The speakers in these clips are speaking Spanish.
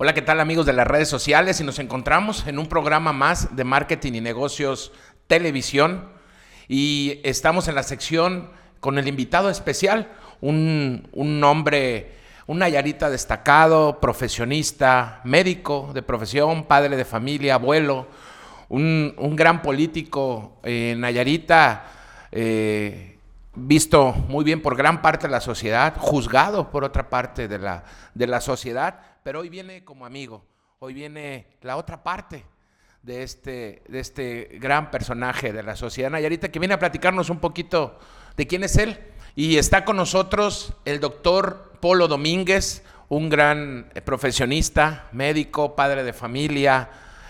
Hola, ¿qué tal amigos de las redes sociales? Y nos encontramos en un programa más de marketing y negocios televisión. Y estamos en la sección con el invitado especial, un, un hombre, un Nayarita destacado, profesionista, médico de profesión, padre de familia, abuelo, un, un gran político, eh, Nayarita, eh, visto muy bien por gran parte de la sociedad, juzgado por otra parte de la, de la sociedad, pero hoy viene como amigo, hoy viene la otra parte de este, de este gran personaje de la sociedad Nayarita que viene a platicarnos un poquito de quién es él. Y está con nosotros el doctor Polo Domínguez, un gran eh, profesionista, médico, padre de familia,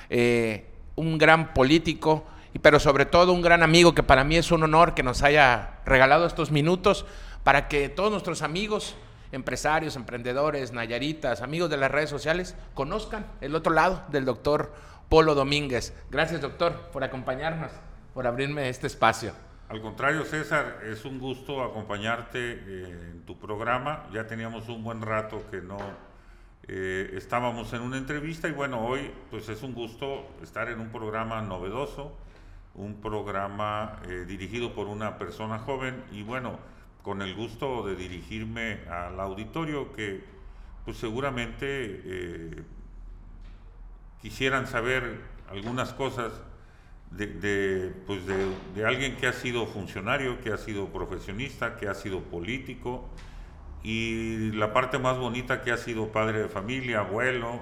eh, un gran político, pero sobre todo un gran amigo que para mí es un honor que nos haya regalado estos minutos para que todos nuestros amigos, empresarios, emprendedores, nayaritas, amigos de las redes sociales, conozcan el otro lado del doctor Polo Domínguez. Gracias, doctor, por acompañarnos, por abrirme este espacio. Al contrario, César, es un gusto acompañarte eh, en tu programa. Ya teníamos un buen rato que no eh, estábamos en una entrevista y bueno, hoy pues es un gusto estar en un programa novedoso, un programa eh, dirigido por una persona joven y bueno, con el gusto de dirigirme al auditorio que pues seguramente quisieran saber algunas cosas de, pues de, alguien que ha sido funcionario, que ha sido profesionista, que ha sido político y la parte más bonita que ha sido padre de familia, abuelo,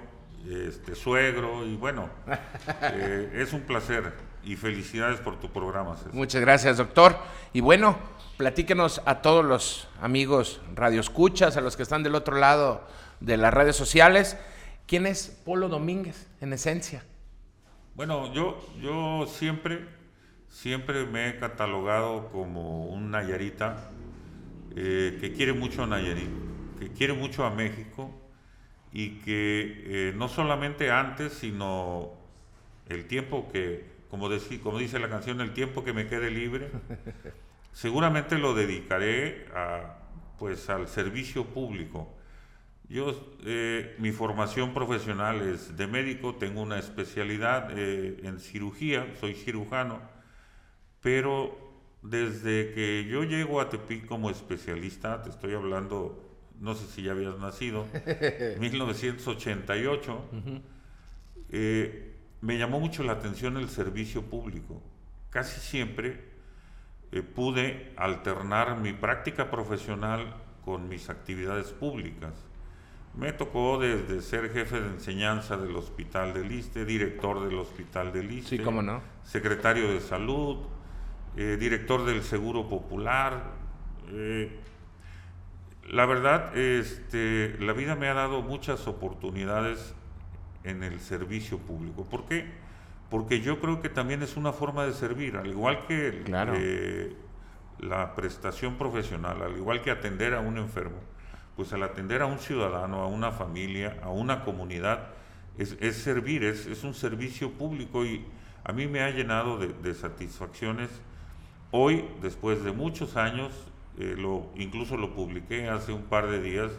este, suegro y bueno, eh, es un placer y felicidades por tu programa. Muchas gracias, doctor. Y bueno, platíquenos a todos los amigos radioescuchas, a los que están del otro lado de las redes sociales. ¿Quién es Polo Domínguez en esencia? Bueno, yo, yo siempre, siempre me he catalogado como un Nayarita eh, que quiere mucho a Nayarit, que quiere mucho a México y que eh, no solamente antes, sino el tiempo que, como, como dice la canción, el tiempo que me quede libre, seguramente lo dedicaré a, pues, al servicio público yo, eh, mi formación profesional es de médico, tengo una especialidad eh, en cirugía, soy cirujano, pero desde que yo llego a Tepic como especialista, te estoy hablando, no sé si ya habías nacido, 1988, eh, me llamó mucho la atención el servicio público. Casi siempre pude alternar mi práctica profesional con mis actividades públicas. Me tocó desde ser jefe de enseñanza del Hospital del Iste, director del Hospital del Iste, sí, cómo no. secretario de Salud, eh, director del Seguro Popular. Eh, la verdad, este, la vida me ha dado muchas oportunidades en el servicio público. ¿Por qué? Porque yo creo que también es una forma de servir, al igual que eh, la prestación profesional, al igual que atender a un enfermo pues al atender a un ciudadano, a una familia, a una comunidad, es, servir, es, un servicio público y a mí me ha llenado de, satisfacciones. Hoy, después de muchos años, eh, lo, incluso lo publiqué hace un par de días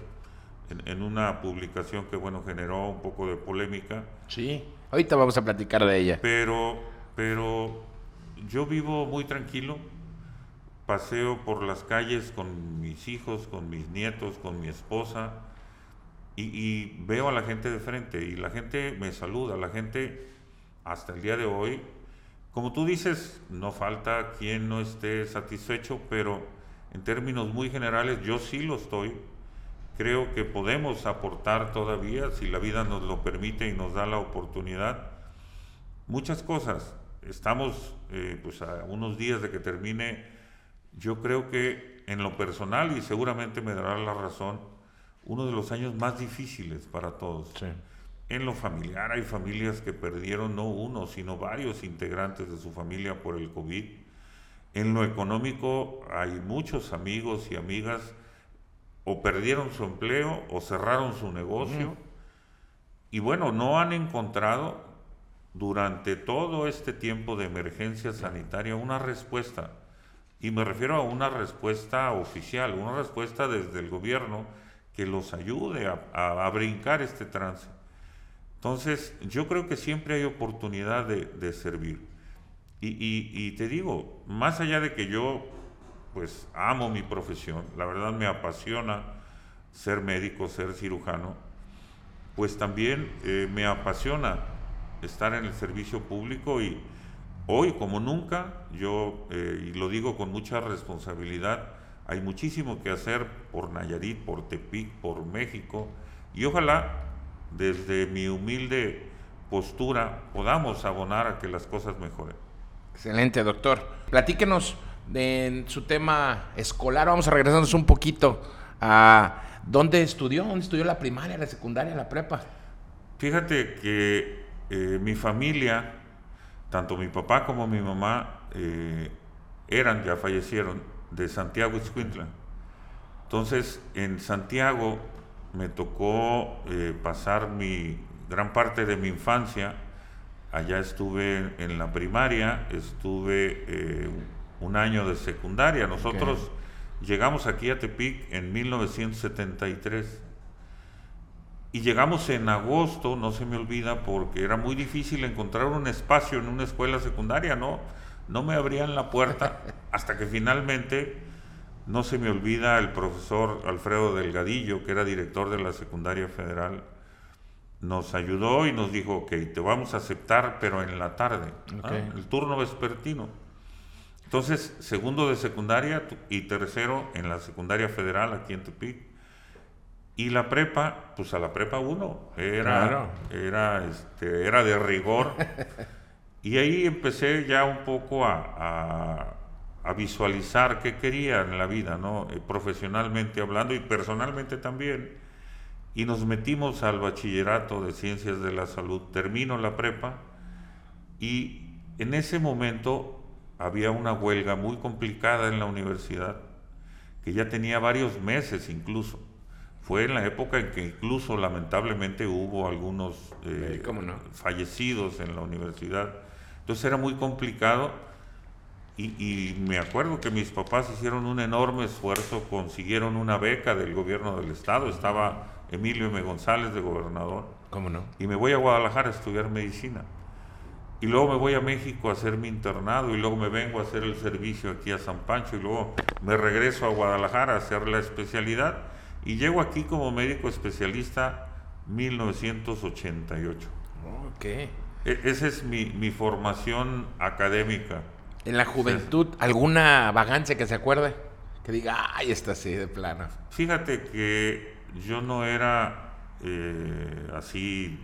en, una publicación que, bueno, generó un poco de polémica. Sí, ahorita vamos a platicar de ella. Pero, pero yo vivo muy tranquilo, paseo por las calles con mis hijos, con mis nietos, con mi esposa y, veo a la gente de frente y la gente me saluda, la gente hasta el día de hoy, como tú dices, no falta quien no esté satisfecho, pero en términos muy generales yo sí lo estoy. Creo que podemos aportar todavía, si la vida nos lo permite y nos da la oportunidad, muchas cosas. Estamos eh, pues a unos días de que termine yo creo que en lo personal, y seguramente me dará la razón, uno de los años más difíciles para todos. En lo familiar hay familias que perdieron no uno, sino varios integrantes de su familia por el COVID. En lo económico hay muchos amigos y amigas o perdieron su empleo o cerraron su negocio. Y bueno, no han encontrado durante todo este tiempo de emergencia sanitaria una respuesta y me refiero a una respuesta oficial, una respuesta desde el gobierno que los ayude a, brincar este trance. Entonces, yo creo que siempre hay oportunidad de, servir. Y, te digo, más allá de que yo, pues, amo mi profesión, la verdad me apasiona ser médico, ser cirujano, pues también eh, me apasiona estar en el servicio público y hoy como nunca, yo, eh, y lo digo con mucha responsabilidad, hay muchísimo que hacer por Nayarit, por Tepic, por México, y ojalá desde mi humilde postura podamos abonar a que las cosas mejoren. Excelente, doctor. Platíquenos de su tema escolar. Vamos a regresarnos un poquito a dónde estudió, dónde estudió la primaria, la secundaria, la prepa. Fíjate que eh, mi familia, tanto mi papá como mi mamá, eh, eran, ya fallecieron, de Santiago Ixcuintla. Entonces, en Santiago me tocó eh, pasar mi gran parte de mi infancia. Allá estuve en la primaria, estuve un año de secundaria. Nosotros llegamos aquí a Tepic en 1973 y llegamos en agosto, no se me olvida, porque era muy difícil encontrar un espacio en una escuela secundaria, ¿no? No me abrían la puerta hasta que finalmente no se me olvida el profesor Alfredo Delgadillo, que era director de la secundaria federal, nos ayudó y nos dijo, ok, te vamos a aceptar, pero en la tarde, el turno vespertino. Entonces, segundo de secundaria y tercero en la secundaria federal aquí en Tepic. Y la prepa, pues a la prepa uno, era, era, este, era de rigor. y ahí empecé ya un poco a a visualizar qué quería en la vida, ¿no? Eh, profesionalmente hablando y personalmente también. Y nos metimos al bachillerato de ciencias de la salud. Termino la prepa y en ese momento había una huelga muy complicada en la universidad, que ya tenía varios meses incluso. Fue en la época en que incluso lamentablemente hubo algunos eh, fallecidos en la universidad. Entonces era muy complicado y, me acuerdo que mis papás hicieron un enorme esfuerzo, consiguieron una beca del gobierno del estado, estaba Emilio M. González de gobernador. ¿Cómo no? Y me voy a Guadalajara a estudiar medicina. Y luego me voy a México a hacer mi internado y luego me vengo a hacer el servicio aquí a San Pancho y luego me regreso a Guadalajara a hacer la especialidad y llego aquí como médico especialista 1988. Ok. E, esa es mi, mi formación académica en la juventud, alguna vagancia que se acuerde? Que diga, ay, está así de plano. Fíjate que yo no era eh, así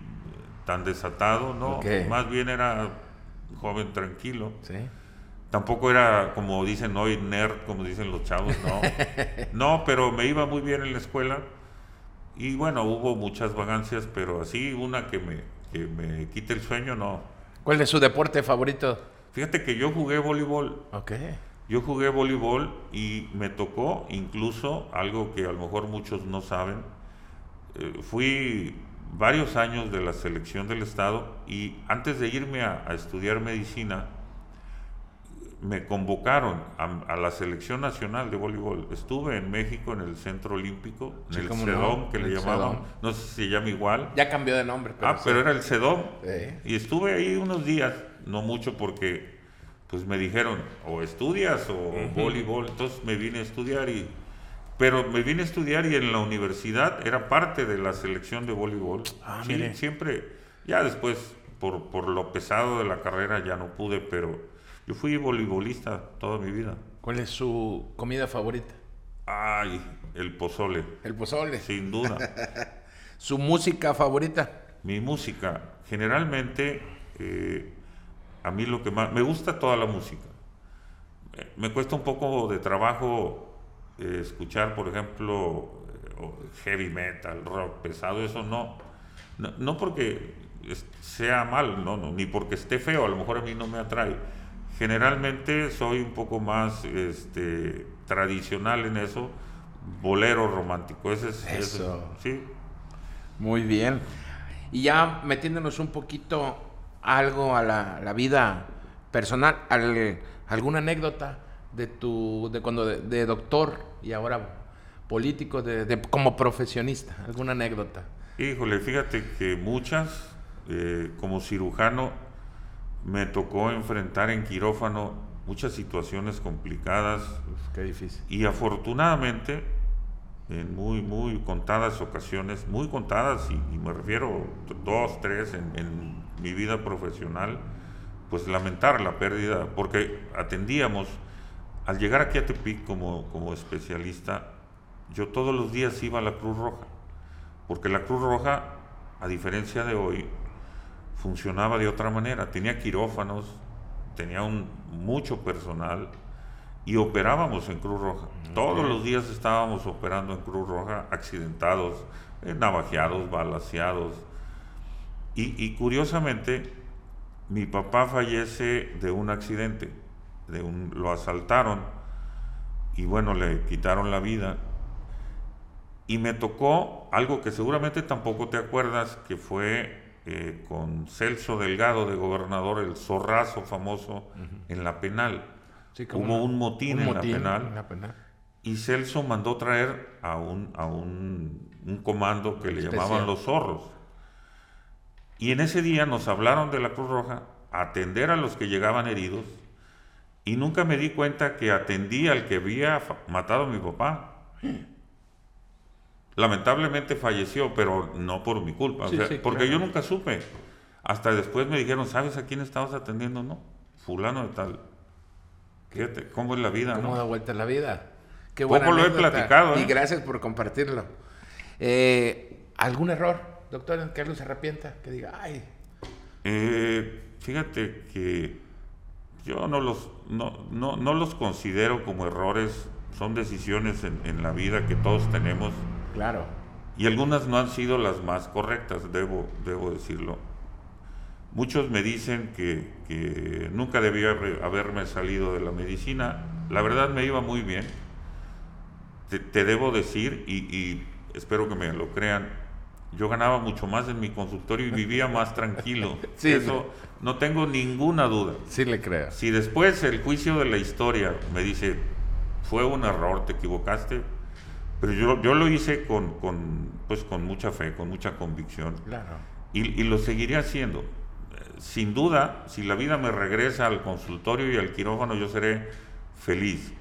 tan desatado, ¿no? Más bien era joven tranquilo. Sí. Tampoco era, como dicen hoy, nerd, como dicen los chavos, no. no, pero me iba muy bien en la escuela. Y bueno, hubo muchas vagancias, pero así una que me, que me quite el sueño, no. ¿Cuál es su deporte favorito? Fíjate que yo jugué voleibol. Ok. Yo jugué voleibol y me tocó incluso algo que a lo mejor muchos no saben. Eh, fui varios años de la selección del Estado y antes de irme a, estudiar medicina, me convocaron a, la selección nacional de voleibol. Estuve en México en el Centro Olímpico, en el CEDOM, que le llamaban, no sé si se llama igual. Ya cambió de nombre. Pero ah, pero era el CEDOM. Y estuve ahí unos días no mucho porque pues me dijeron o estudias o voleibol, entonces me vine a estudiar y pero me vine a estudiar y en la universidad era parte de la selección de voleibol. Ah, siempre, ya después por, por lo pesado de la carrera ya no pude, pero yo fui voleibolista toda mi vida. ¿Cuál es su comida favorita? Ay, el pozole. El pozole. Sin duda. ¿Su música favorita? Mi música, generalmente eh, a mí lo que más... Me gusta toda la música. Me cuesta un poco de trabajo eh, escuchar, por ejemplo, eh, heavy metal, rock pesado, eso no. No, porque sea mal, no, no, ni porque esté feo, a lo mejor a mí no me atrae. Generalmente soy un poco más este, tradicional en eso, bolero romántico. Ese es, eso. sí. Muy bien. Y ya metiéndonos un poquito algo a la, vida personal, alguna anécdota de tu, de cuando de, doctor y ahora político, de, como profesionista, alguna anécdota. Híjole, fíjate que muchas, eh, como cirujano me tocó enfrentar en quirófano muchas situaciones complicadas. qué difícil. Y afortunadamente, en muy, muy contadas ocasiones, muy contadas, y, me refiero dos, tres en, en, mi vida profesional, pues lamentar la pérdida, porque atendíamos, al llegar aquí a Tepic como, como especialista, yo todos los días iba a la Cruz Roja, porque la Cruz Roja, a diferencia de hoy, funcionaba de otra manera. Tenía quirófanos, tenía un, mucho personal y operábamos en Cruz Roja. Todos los días estábamos operando en Cruz Roja, accidentados, eh, navajeados, balaseados. Y, curiosamente, mi papá fallece de un accidente, de un, lo asaltaron y bueno, le quitaron la vida. Y me tocó algo que seguramente tampoco te acuerdas, que fue eh, con Celso Delgado de gobernador, el zorrazo famoso en la penal. Hubo un, motín, en, la penal, Y Celso mandó traer a un, a un, comando que le llamaban los zorros. Y en ese día nos hablaron de la Cruz Roja, atender a los que llegaban heridos, y nunca me di cuenta que atendía al que había matado a mi papá. Lamentablemente falleció, pero no por mi culpa, porque yo nunca supe. Hasta después me dijeron, ¿sabes a quién estabas atendiendo? No, fulano de tal. Fíjate, ¿cómo es la vida? ¿Cómo da vuelta la vida? Qué Poco lo he platicado. Y ¿eh? gracias por compartirlo. Eh, ¿Algún error, doctor, en que se arrepienta? Que diga, ay. Eh, fíjate que yo no los, no, no, los considero como errores, son decisiones en, en la vida que todos tenemos Claro. Y algunas no han sido las más correctas, debo, debo decirlo. Muchos me dicen que, nunca debía haberme salido de la medicina. La verdad me iba muy bien. Te, debo decir, y, espero que me lo crean, yo ganaba mucho más en mi consultorio y vivía más tranquilo. Eso no tengo ninguna duda. Sí le creo. Si después el juicio de la historia me dice, fue un error, te equivocaste, pero yo, yo lo hice con, con, pues, con mucha fe, con mucha convicción. Claro. Y, y, lo seguiré haciendo. Sin duda, si la vida me regresa al consultorio y al quirófano, yo seré feliz.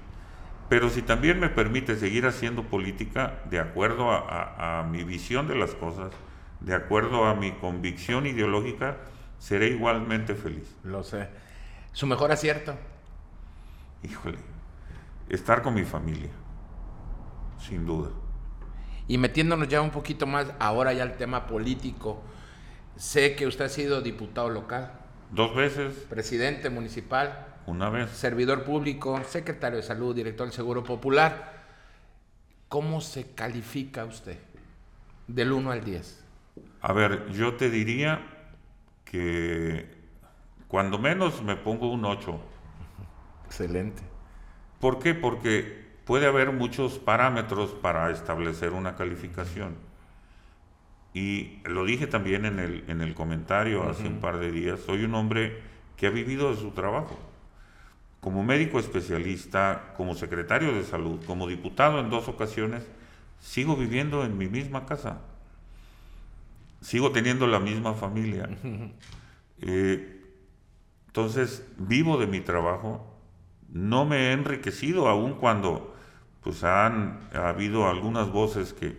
Pero si también me permite seguir haciendo política de acuerdo a, a, mi visión de las cosas, de acuerdo a mi convicción ideológica, seré igualmente feliz. Lo sé. ¿Su mejor acierto? Híjole, estar con mi familia sin duda. Y metiéndonos ya un poquito más ahora ya al tema político, sé que usted ha sido diputado local. Dos veces. Presidente municipal. Una vez. Servidor público, secretario de salud, director del Seguro Popular. ¿Cómo se califica usted del 1 al 10? A ver, yo te diría que cuando menos me pongo un 8. Excelente. ¿Por qué? Porque puede haber muchos parámetros para establecer una calificación. Y lo dije también en el, en el comentario hace un par de días, soy un hombre que ha vivido de su trabajo. Como médico especialista, como secretario de salud, como diputado en dos ocasiones, sigo viviendo en mi misma casa. Sigo teniendo la misma familia. Eh, entonces, vivo de mi trabajo. No me he enriquecido aún cuando pues han ha habido algunas voces que,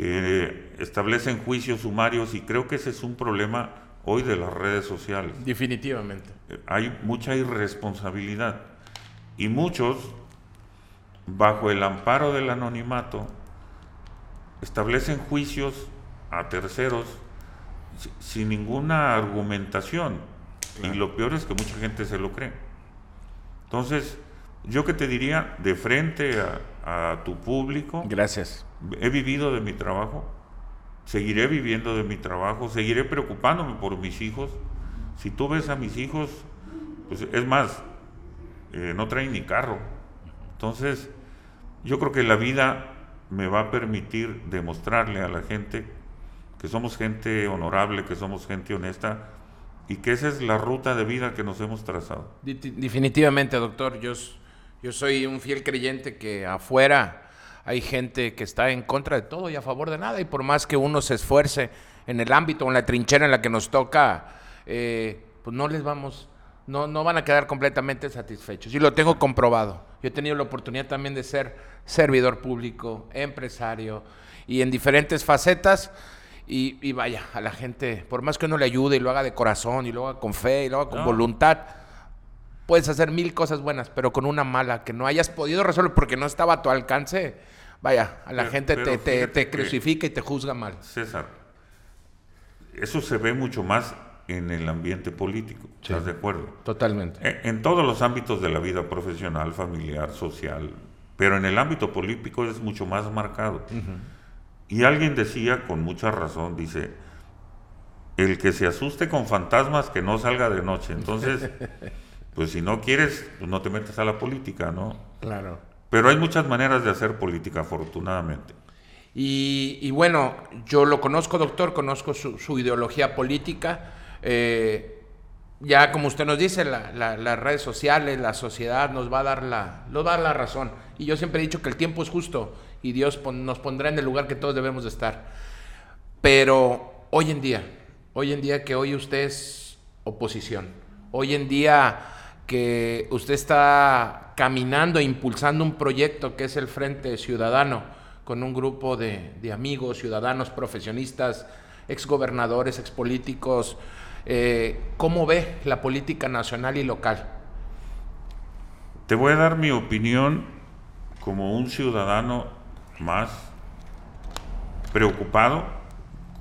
que establecen juicios sumarios y creo que ese es un problema hoy de las redes sociales. Definitivamente. Hay mucha irresponsabilidad y muchos, bajo el amparo del anonimato, establecen juicios a terceros sin ninguna argumentación. Y lo peor es que mucha gente se lo cree. Entonces, yo que te diría, de frente a, tu público. Gracias. He vivido de mi trabajo, seguiré viviendo de mi trabajo, seguiré preocupándome por mis hijos. Si tú ves a mis hijos, pues es más, eh, no traen ni carro. Entonces, yo creo que la vida me va a permitir demostrarle a la gente que somos gente honorable, que somos gente honesta y que esa es la ruta de vida que nos hemos trazado. Definitivamente, doctor. Yo yo soy un fiel creyente que afuera, hay gente que está en contra de todo y a favor de nada, y por más que uno se esfuerce en el ámbito, en la trinchera en la que nos toca, eh, pues no les vamos, no, no van a quedar completamente satisfechos. Y lo tengo comprobado. Yo he tenido la oportunidad también de ser servidor público, empresario, y en diferentes facetas. Y, vaya, a la gente, por más que uno le ayude y lo haga de corazón, y lo haga con fe, y lo haga con voluntad, puedes hacer mil cosas buenas, pero con una mala que no hayas podido resolver porque no estaba a tu alcance, vaya, a la gente te, te, crucifica y te juzga mal. César, eso se ve mucho más en el ambiente político, ¿estás de acuerdo? Totalmente. En, todos los ámbitos de la vida profesional, familiar, social, pero en el ámbito político es mucho más marcado. Y alguien decía, con mucha razón, dice, el que se asuste con fantasmas que no salga de noche. Entonces, pues si no quieres, pues no te metes a la política, ¿no? Claro. Pero hay muchas maneras de hacer política, afortunadamente. Y, bueno, yo lo conozco, doctor, conozco su, ideología política. Eh, ya como usted nos dice, las redes sociales, la sociedad nos va a dar la, nos va a dar la razón. Y yo siempre he dicho que el tiempo es justo y Dios nos pondrá en el lugar que todos debemos de estar. Pero hoy en día, hoy en día que hoy usted es oposición, hoy en día que usted está caminando e impulsando un proyecto que es el Frente Ciudadano, con un grupo de, amigos, ciudadanos, profesionistas, exgobernadores, expolíticos, eh, ¿cómo ve la política nacional y local? Te voy a dar mi opinión como un ciudadano más preocupado,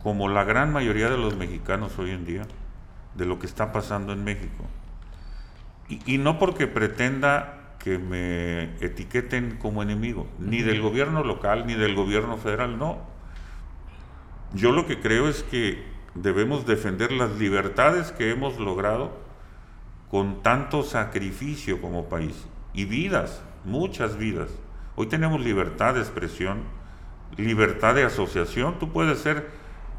como la gran mayoría de los mexicanos hoy en día, de lo que está pasando en México. Y, no porque pretenda que me etiqueten como enemigo, ni del gobierno local, ni del gobierno federal, no. Yo lo que creo es que debemos defender las libertades que hemos logrado con tanto sacrificio como país y vidas, muchas vidas. Hoy tenemos libertad de expresión, libertad de asociación. Tú puedes ser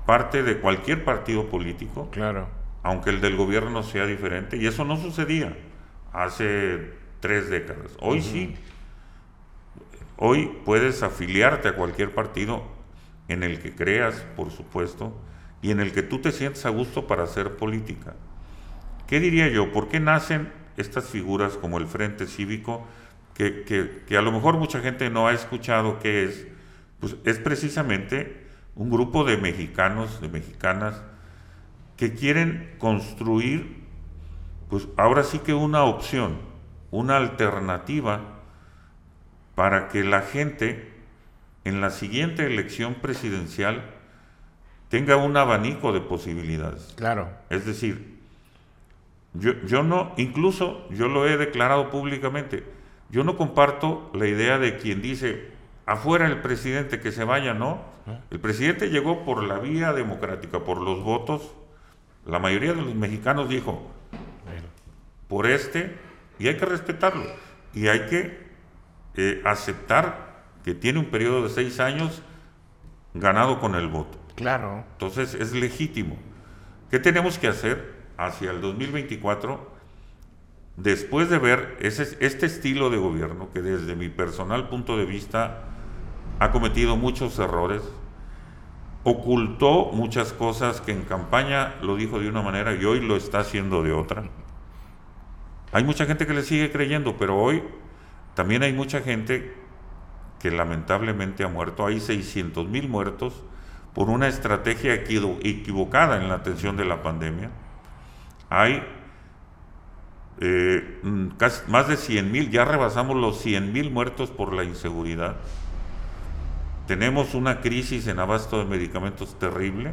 parte de cualquier partido político. Claro. Aunque el del gobierno sea diferente. Y eso no sucedía hace tres décadas. Hoy sí. Hoy puedes afiliarte a cualquier partido en el que creas, por supuesto, y en el que tú te sientes a gusto para hacer política. ¿Qué diría yo? ¿Por qué nacen estas figuras como el Frente Cívico? que, a lo mejor mucha gente no ha escuchado qué es, pues es precisamente un grupo de mexicanos, de mexicanas, que quieren construir, pues ahora sí que una opción, una alternativa para que la gente en la siguiente elección presidencial tenga un abanico de posibilidades. Claro. Es decir, yo, yo no, incluso yo lo he declarado públicamente, yo no comparto la idea de quien dice, afuera el presidente, que se vaya, no. El presidente llegó por la vía democrática, por los votos. La mayoría de los mexicanos dijo, por este, y hay que respetarlo. Y hay que eh, aceptar que tiene un periodo de seis años ganado con el voto. Claro. Entonces es legítimo. ¿Qué tenemos que hacer hacia el 2024? después de ver ese, este estilo de gobierno, que desde mi personal punto de vista ha cometido muchos errores, ocultó muchas cosas que en campaña lo dijo de una manera y hoy lo está haciendo de otra. Hay mucha gente que le sigue creyendo, pero hoy también hay mucha gente que lamentablemente ha muerto. Hay 600 mil muertos por una estrategia equivocada en la atención de la pandemia. Hay eh, mm, más de 100 mil, ya rebasamos los 100 mil muertos por la inseguridad. Tenemos una crisis en abasto de medicamentos terrible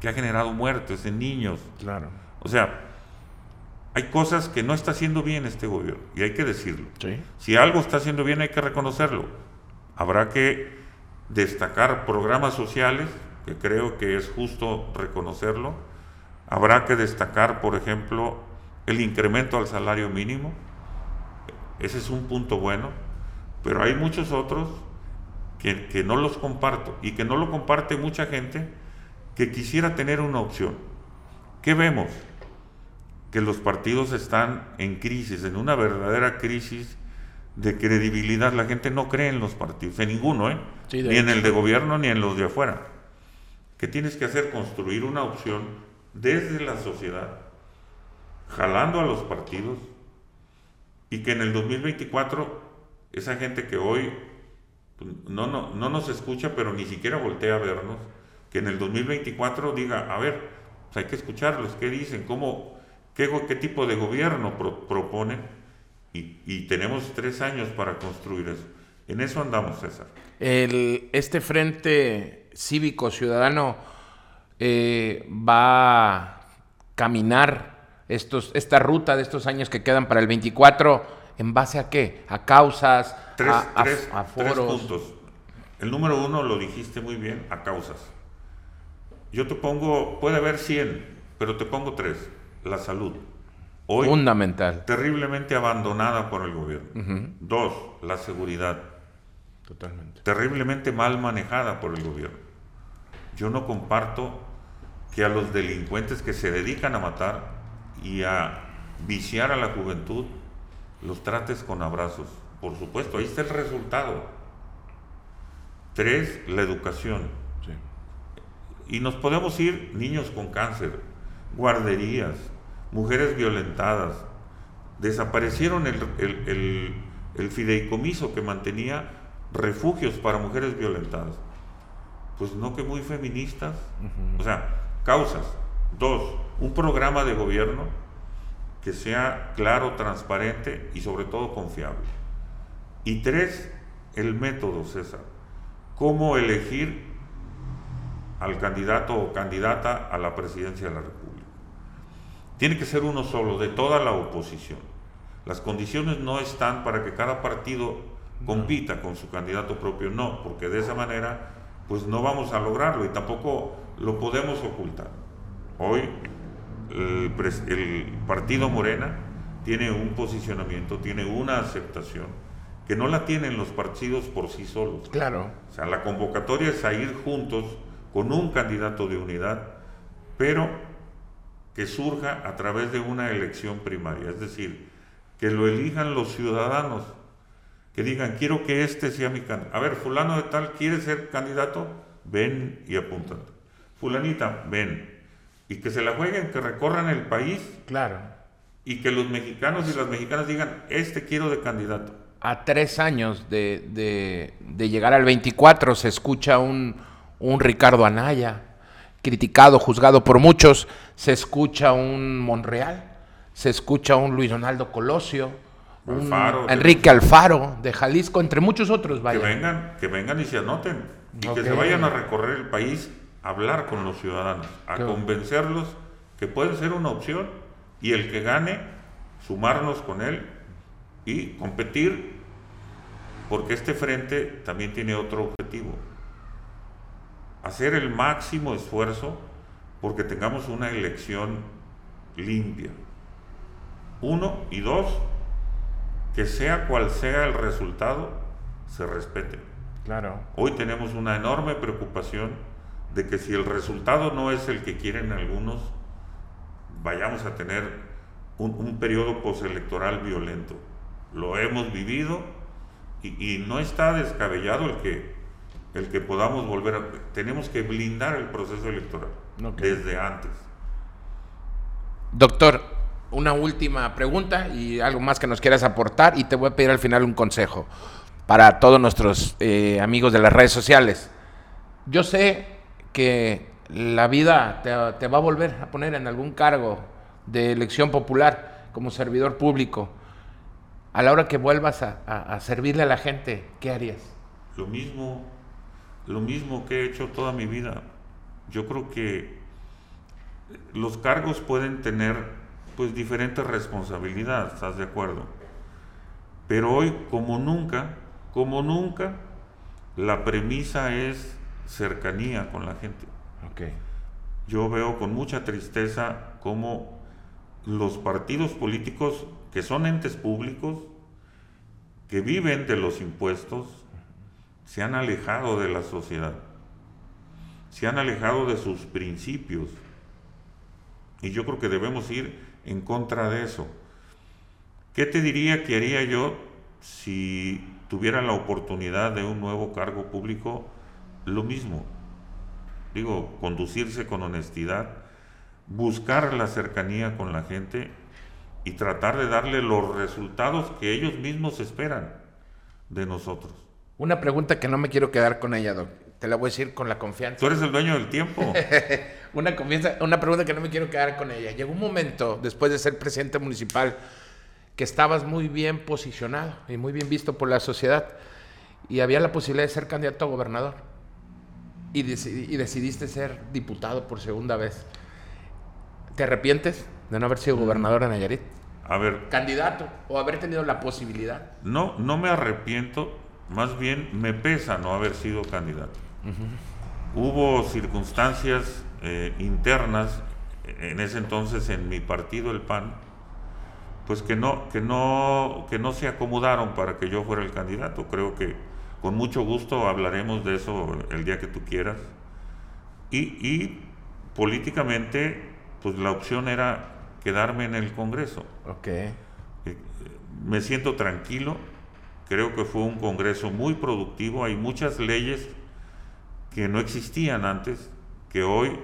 que ha generado muertes en niños. Claro. O sea, hay cosas que no está haciendo bien este gobierno y hay que decirlo. Si algo está haciendo bien hay que reconocerlo. Habrá que destacar programas sociales, que creo que es justo reconocerlo. Habrá que destacar, por ejemplo, el incremento al salario mínimo, ese es un punto bueno, pero hay muchos otros que, no los comparto y que no lo comparte mucha gente que quisiera tener una opción. ¿Qué vemos? Que los partidos están en crisis, en una verdadera crisis de credibilidad. La gente no cree en los partidos, en ninguno, ¿eh? Sí, ni en el de gobierno ni en los de afuera. ¿Qué tienes que hacer? Construir una opción desde la sociedad, jalando a los partidos, y que en el 2024 esa gente que hoy pues, no, no, no nos escucha, pero ni siquiera voltea a vernos, que en el 2024 diga, a ver, pues hay que escucharlos, qué dicen, cómo, qué, tipo de gobierno pro- proponen, y, y tenemos tres años para construir eso. En eso andamos, César. El, este frente cívico ciudadano eh, va a caminar estos, esta ruta de estos años que quedan para el 24 en base a qué? A causas, Tres, a, tres- a tres foros. puntos. El número uno lo dijiste muy bien, a causas. Yo te pongo, puede haber 100, pero te pongo tres. La salud. Hoy Fundamental. terriblemente abandonada por el gobierno. Dos, la seguridad. Totalmente. Terriblemente mal manejada por el gobierno. Yo no comparto que a los delincuentes que se dedican a matar y a viciar a la juventud los trates con abrazos. Por supuesto, ahí está el resultado. Tres, la educación. Sí. Y nos podemos ir niños con cáncer, guarderías, mujeres violentadas. Desaparecieron el, el- el- el fideicomiso que mantenía refugios para mujeres violentadas. Pues no que muy feministas. O sea, causas. Dos, un programa de gobierno que sea claro, transparente y sobre todo confiable. Y tres, el método, César. Cómo elegir al candidato o candidata a la presidencia de la República. Tiene que ser uno solo, de toda la oposición. Las condiciones no están para que cada partido compita con su candidato propio, no, porque de esa manera pues no vamos a lograrlo y tampoco lo podemos ocultar. Hoy el, partido Morena tiene un posicionamiento, tiene una aceptación que no la tienen los partidos por sí solos. Claro. O sea, la convocatoria es a ir juntos con un candidato de unidad, pero que surja a través de una elección primaria, es decir, que lo elijan los ciudadanos, que digan, quiero que este sea mi candidato. A ver, fulano de tal quiere ser candidato, ven y apuntan. Fulanita, ven. Y que se la jueguen, que recorran el país Claro. y que los mexicanos y las mexicanas digan, este quiero de candidato. A tres años de, de- de llegar al 24 se escucha un, un Ricardo Anaya, criticado, juzgado por muchos, se escucha un Monreal, se escucha un Luis Donaldo Colosio, un Alfaro, Enrique Alfaro de Jalisco, entre muchos otros, Que vaya. vengan, que vengan y se anoten. Y que se vayan a recorrer el país a hablar con los ciudadanos, a Qué bueno. convencerlos que pueden ser una opción y el que gane, sumarnos con él y competir, porque este frente también tiene otro objetivo. Hacer el máximo esfuerzo porque tengamos una elección limpia. Uno y dos, que sea cual sea el resultado, se respete. Claro. Hoy tenemos una enorme preocupación de que si el resultado no es el que quieren algunos, vayamos a tener un, un periodo postelectoral violento. Lo hemos vivido y, y no está descabellado el que, el que podamos volver a... Tenemos que blindar el proceso electoral Ok. desde antes. Doctor, una última pregunta y algo más que nos quieras aportar y te voy a pedir al final un consejo para todos nuestros eh, amigos de las redes sociales. Yo sé que la vida te, te va a volver a poner en algún cargo de elección popular como servidor público. A la hora que vuelvas a, a- a servirle a la gente, ¿qué harías? Lo mismo, lo mismo que he hecho toda mi vida. Yo creo que los cargos pueden tener pues diferentes responsabilidades, ¿estás de acuerdo? Pero hoy, como nunca, como nunca, la premisa es cercanía con la gente. Ok. Yo veo con mucha tristeza cómo los partidos políticos, que son entes públicos, que viven de los impuestos, se han alejado de la sociedad, se han alejado de sus principios. Y yo creo que debemos ir en contra de eso. ¿Qué te diría que haría yo si tuviera la oportunidad de un nuevo cargo público, lo mismo. Digo, conducirse con honestidad, buscar la cercanía con la gente y tratar de darle los resultados que ellos mismos esperan de nosotros. Una pregunta que no me quiero quedar con ella, Doc. Te la voy a decir con la confianza. Tú eres el dueño del tiempo. una, confianza, una pregunta que no me quiero quedar con ella. Llegó un momento, después de ser presidente municipal, que estabas muy bien posicionado y muy bien visto por la sociedad y había la posibilidad de ser candidato a gobernador y, y decidiste ser diputado por segunda vez. ¿Te arrepientes de no haber sido gobernador en Nayarit? A ver. Candidato o haber tenido la posibilidad. No, no me arrepiento, más bien me pesa no haber sido candidato. Hubo circunstancias eh, internas en ese entonces en mi partido, el PAN, pues que no, que no, que no se acomodaron para que yo fuera el candidato. Creo que con mucho gusto hablaremos de eso el día que tú quieras. Y, y políticamente, pues la opción era quedarme en el Congreso. Ok. Eh, me siento tranquilo, creo que fue un Congreso muy productivo, hay muchas leyes que no existían antes, que hoy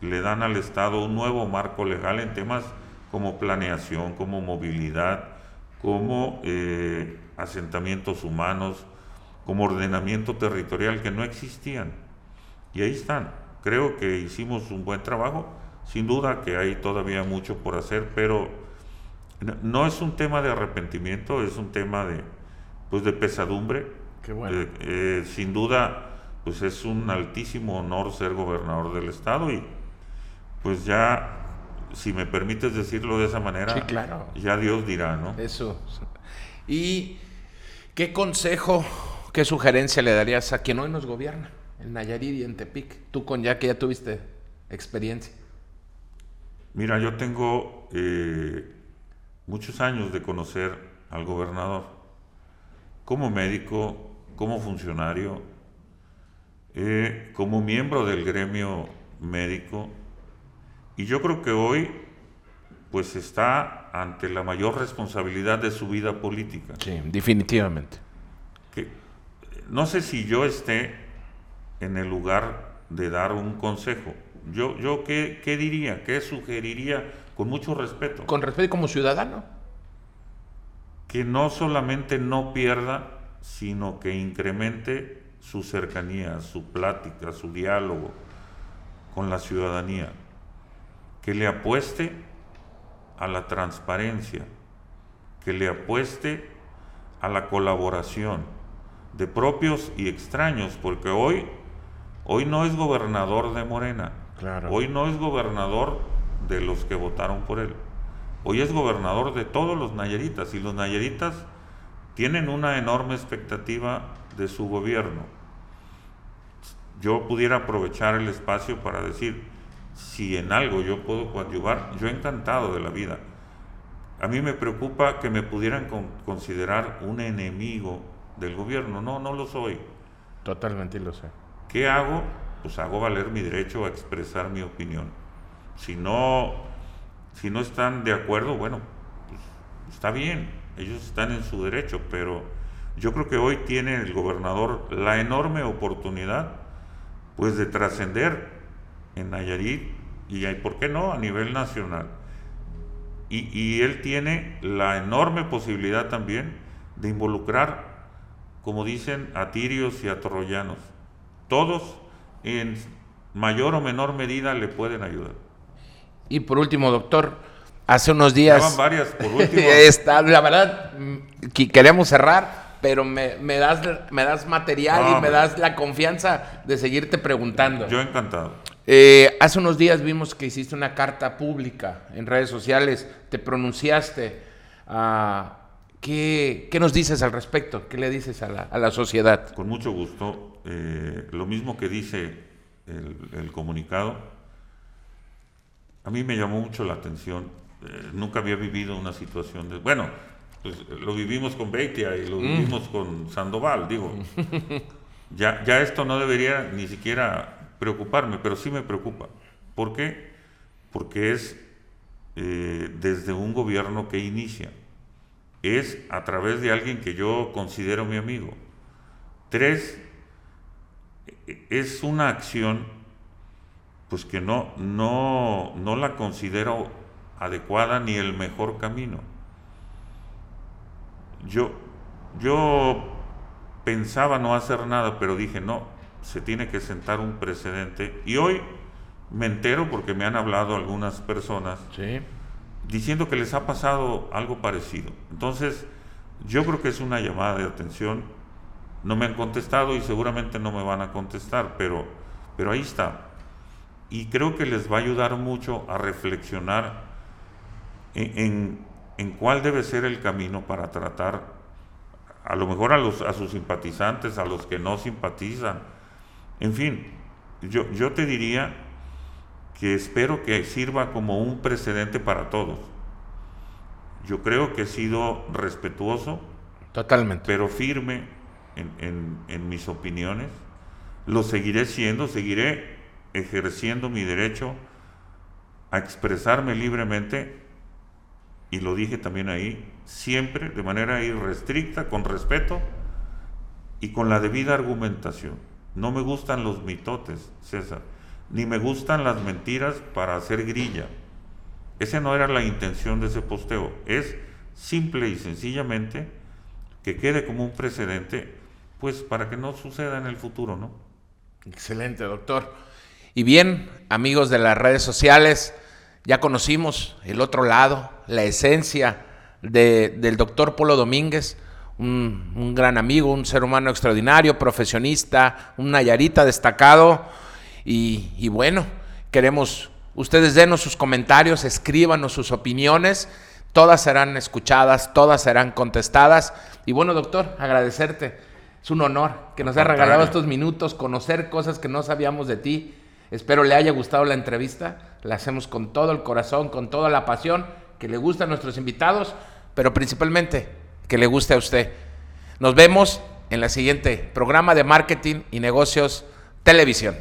le dan al Estado un nuevo marco legal en temas como planeación, como movilidad, como eh, asentamientos humanos, como ordenamiento territorial que no existían. Y ahí están. Creo que hicimos un buen trabajo sin duda que hay todavía mucho por hacer, pero no es un tema de arrepentimiento, es un tema de, pues de pesadumbre. Qué bueno. Eh, eh, sin duda, pues es un altísimo honor ser gobernador del estado y pues ya, si me permites decirlo de esa manera, claro. ya Dios dirá, ¿no? Eso. ¿Y qué consejo, qué sugerencia le darías a quien hoy nos gobierna, en Nayarit y en Tepic? Tú con ya que ya tuviste experiencia. Mira, yo tengo eh, muchos años de conocer al gobernador como médico, como funcionario, eh, como miembro del gremio médico, y yo creo que hoy pues está ante la mayor responsabilidad de su vida política. Sí, definitivamente. Que, no sé si yo esté en el lugar de dar un consejo, yo, yo ¿qué, ¿qué, diría? ¿Qué sugeriría con mucho respeto? Con respeto como ciudadano. Que no solamente no pierda, sino que incremente su cercanía, su plática, su diálogo con la ciudadanía. Que le apueste a la transparencia, que le apueste a la colaboración de propios y extraños, porque hoy, hoy no es gobernador de Morena, Hoy no es gobernador de los que votaron por él. Hoy es gobernador de todos los nayaritas y los nayaritas tienen una enorme expectativa de su gobierno. Yo pudiera aprovechar el espacio para decir, si en algo yo puedo coadyuvar, yo encantado de la vida. A mí me preocupa que me pudieran considerar un enemigo del gobierno. No, no lo soy. Totalmente lo sé. ¿Qué hago? pues hago valer mi derecho a expresar mi opinión. Si no, si no están de acuerdo, bueno, pues está bien, ellos están en su derecho, pero yo creo que hoy tiene el gobernador la enorme oportunidad, pues, de trascender en Nayarit y, ¿por qué no?, a nivel nacional. Y, él tiene la enorme posibilidad también de involucrar, como dicen, a tirios y a torroyanos. Todos en mayor o menor medida le pueden ayudar. Y por último, doctor, hace unos días... varias, por último. está, la verdad, mm, queremos cerrar, pero me, das, me das material y me das la confianza de seguirte preguntando. Yo encantado. Eh, hace unos días vimos que hiciste una carta pública en redes sociales, te pronunciaste. Ah, ¿qué, nos dices al respecto? ¿Qué le dices a la, a la sociedad? Con mucho gusto. Eh, lo mismo que dice el, comunicado, a mí me llamó mucho la atención. Eh, nunca había vivido una situación de... Bueno, pues, lo vivimos con Beitia y lo mm. vivimos con Sandoval, digo. ya, ya esto no debería ni siquiera preocuparme, pero sí me preocupa. ¿Por qué? Porque es eh, desde un gobierno que inicia. es a través de alguien que yo considero mi amigo. Tres, es una acción pues que no, no, no la considero adecuada ni el mejor camino. Yo, yo pensaba no hacer nada, pero dije, no, se tiene que sentar un precedente. Y hoy me entero porque me han hablado algunas personas diciendo que les ha pasado algo parecido. Entonces, yo creo que es una llamada de atención. No me han contestado y seguramente no me van a contestar, pero, pero ahí está. Y creo que les va a ayudar mucho a reflexionar en, en, cuál debe ser el camino para tratar a lo mejor a, los, a sus simpatizantes, a los que no simpatizan. En fin, yo, yo te diría que espero que sirva como un precedente para todos. Yo creo que he sido respetuoso, totalmente, pero firme en, en, mis opiniones. Lo seguiré siendo, seguiré ejerciendo mi derecho a expresarme libremente, y lo dije también ahí, siempre de manera irrestricta, con respeto y con la debida argumentación. No me gustan los mitotes, César ni me gustan las mentiras para hacer grilla. Esa no era la intención de ese posteo. Es simple y sencillamente que quede como un precedente, pues para que no suceda en el futuro, ¿no? Excelente, doctor. Y bien, amigos de las redes sociales, ya conocimos el otro lado, la esencia del doctor Polo Domínguez, un, un gran amigo, un ser humano extraordinario, profesionista, un Nayarita destacado y, bueno, queremos, ustedes denos sus comentarios, escríbanos sus opiniones, todas serán escuchadas, todas serán contestadas. Y bueno, doctor, agradecerte. Es un honor que nos haya regalado estos minutos, conocer cosas que no sabíamos de ti. Espero le haya gustado la entrevista. La hacemos con todo el corazón, con toda la pasión, que le guste a nuestros invitados, pero principalmente que le guste a usted. Nos vemos en la siguiente programa de marketing y negocios televisión.